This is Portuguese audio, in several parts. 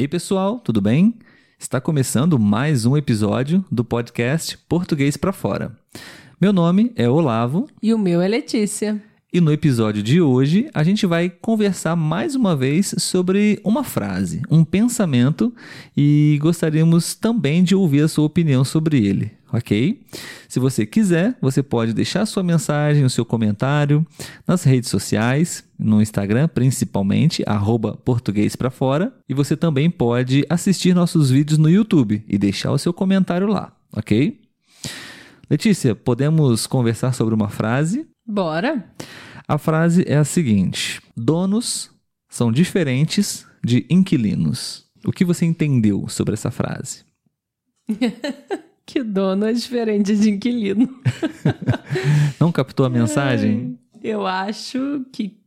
Ei, pessoal, tudo bem? Está começando mais um episódio do podcast Português para Fora. Meu nome é Olavo. E o meu é Letícia. E no episódio de hoje a gente vai conversar mais uma vez sobre uma frase, um pensamento e gostaríamos também de ouvir a sua opinião sobre ele, ok? Se você quiser, você pode deixar sua mensagem, o seu comentário nas redes sociais, no Instagram principalmente, arroba português para fora, e você também pode assistir nossos vídeos no YouTube e deixar o seu comentário lá, ok? Letícia, podemos conversar sobre uma frase? Bora! A frase é a seguinte: donos são diferentes de inquilinos. O que você entendeu sobre essa frase? que dono é diferente de inquilino. Não captou a mensagem? Eu acho que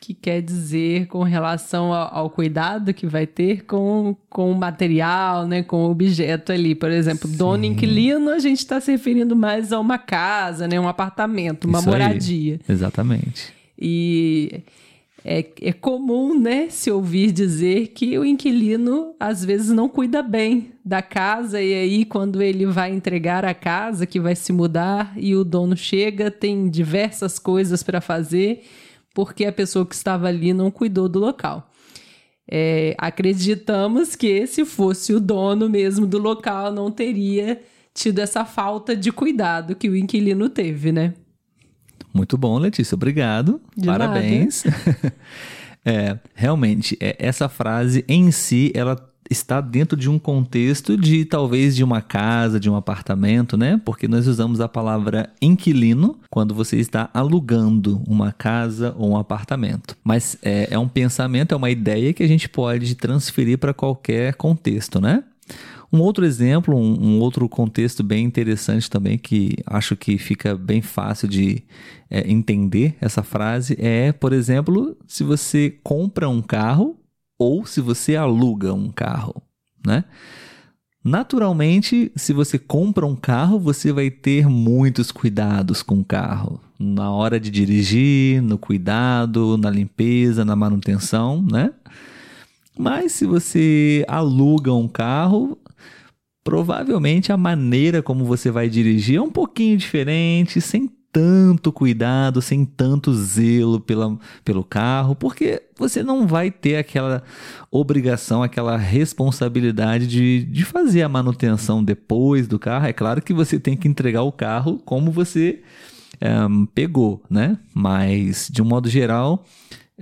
que quer dizer com relação ao, ao, cuidado que vai ter com, com o material, né, com o objeto ali. Por exemplo, Sim. dono inquilino, a gente está se referindo mais a uma casa, né, um apartamento, uma Isso moradia. Aí. Exatamente. E é, é comum, né, se ouvir dizer que o inquilino às vezes não cuida bem da casa e aí quando ele vai entregar a casa, que vai se mudar e o dono chega, tem diversas coisas para fazer porque a pessoa que estava ali não cuidou do local. É, acreditamos que se fosse o dono mesmo do local, não teria tido essa falta de cuidado que o inquilino teve, né? Muito bom, Letícia. Obrigado. De Parabéns. é, realmente, é, essa frase em si, ela está dentro de um contexto de talvez de uma casa, de um apartamento, né? Porque nós usamos a palavra inquilino quando você está alugando uma casa ou um apartamento. Mas é, é um pensamento, é uma ideia que a gente pode transferir para qualquer contexto, né? Um outro exemplo, um, um, outro contexto bem interessante também, que acho que fica bem fácil de é, entender essa frase, é, por exemplo, se você compra um carro ou se você aluga um carro, né? Naturalmente, se você compra um carro, você vai ter muitos cuidados com o carro. Na hora de dirigir, no cuidado, na limpeza, na manutenção, né? Mas se você aluga um carro, provavelmente a maneira como você vai dirigir é um pouquinho diferente, sem tanto cuidado, sem tanto zelo pela, pelo carro, porque você não vai ter aquela obrigação, aquela responsabilidade de, de fazer a manutenção depois do carro. É claro que você tem que entregar o carro como você um, pegou, né? Mas, de um modo geral,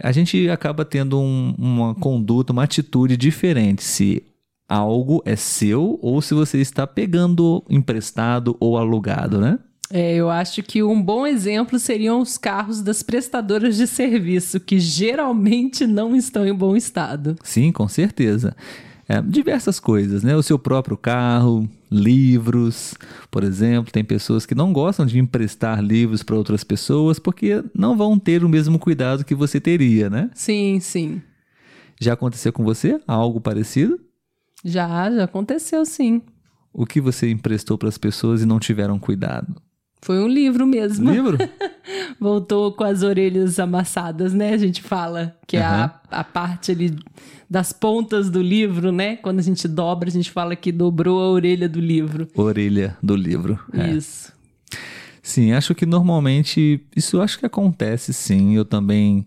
a gente acaba tendo um, uma conduta, uma atitude diferente se algo é seu ou se você está pegando emprestado ou alugado, né? É, eu acho que um bom exemplo seriam os carros das prestadoras de serviço, que geralmente não estão em bom estado. Sim, com certeza. É, diversas coisas, né? O seu próprio carro, livros, por exemplo. Tem pessoas que não gostam de emprestar livros para outras pessoas porque não vão ter o mesmo cuidado que você teria, né? Sim, sim. Já aconteceu com você algo parecido? Já, já aconteceu sim. O que você emprestou para as pessoas e não tiveram cuidado? Foi um livro mesmo. Livro? Voltou com as orelhas amassadas, né? A gente fala que uhum. é a, a parte ali das pontas do livro, né? Quando a gente dobra, a gente fala que dobrou a orelha do livro. Orelha do livro. É. Isso. Sim, acho que normalmente isso acho que acontece sim. Eu também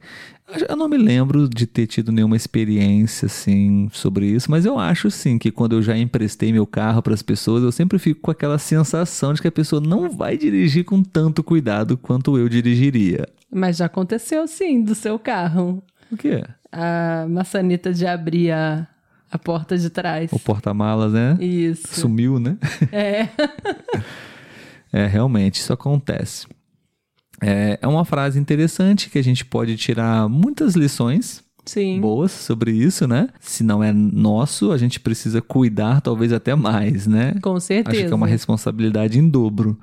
eu não me lembro de ter tido nenhuma experiência assim sobre isso, mas eu acho sim que quando eu já emprestei meu carro para as pessoas, eu sempre fico com aquela sensação de que a pessoa não vai dirigir com tanto cuidado quanto eu dirigiria. Mas já aconteceu sim do seu carro. O quê? A maçaneta de abrir a, a porta de trás. O porta-malas, né? Isso. Sumiu, né? É. é, realmente, isso acontece. É, é uma frase interessante que a gente pode tirar muitas lições Sim. boas sobre isso, né? Se não é nosso, a gente precisa cuidar talvez até mais, né? Com certeza. Acho que é uma responsabilidade em dobro.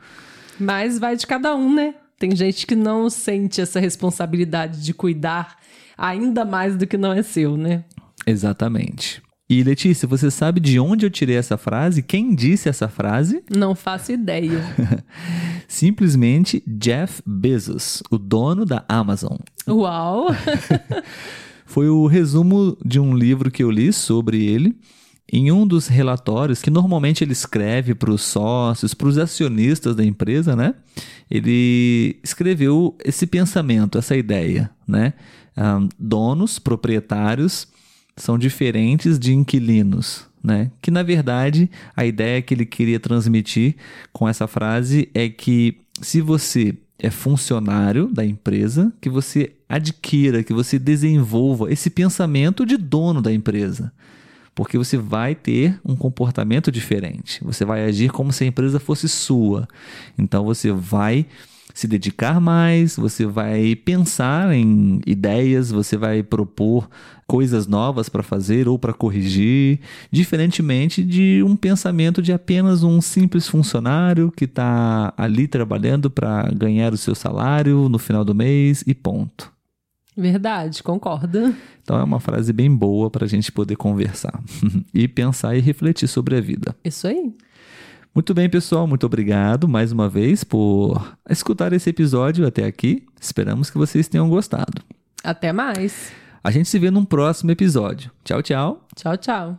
Mas vai de cada um, né? Tem gente que não sente essa responsabilidade de cuidar ainda mais do que não é seu, né? Exatamente. E Letícia, você sabe de onde eu tirei essa frase? Quem disse essa frase? Não faço ideia. Simplesmente Jeff Bezos, o dono da Amazon. Uau! foi o resumo de um livro que eu li sobre ele. Em um dos relatórios que normalmente ele escreve para os sócios, para os acionistas da empresa, né? Ele escreveu esse pensamento, essa ideia, né? Um, donos, proprietários são diferentes de inquilinos, né? Que na verdade a ideia que ele queria transmitir com essa frase é que se você é funcionário da empresa, que você adquira, que você desenvolva esse pensamento de dono da empresa. Porque você vai ter um comportamento diferente. Você vai agir como se a empresa fosse sua. Então você vai se dedicar mais, você vai pensar em ideias, você vai propor coisas novas para fazer ou para corrigir, diferentemente de um pensamento de apenas um simples funcionário que está ali trabalhando para ganhar o seu salário no final do mês e ponto. Verdade, concordo. Então é uma frase bem boa para a gente poder conversar e pensar e refletir sobre a vida. Isso aí. Muito bem, pessoal, muito obrigado mais uma vez por escutar esse episódio até aqui. Esperamos que vocês tenham gostado. Até mais. A gente se vê num próximo episódio. Tchau, tchau. Tchau, tchau.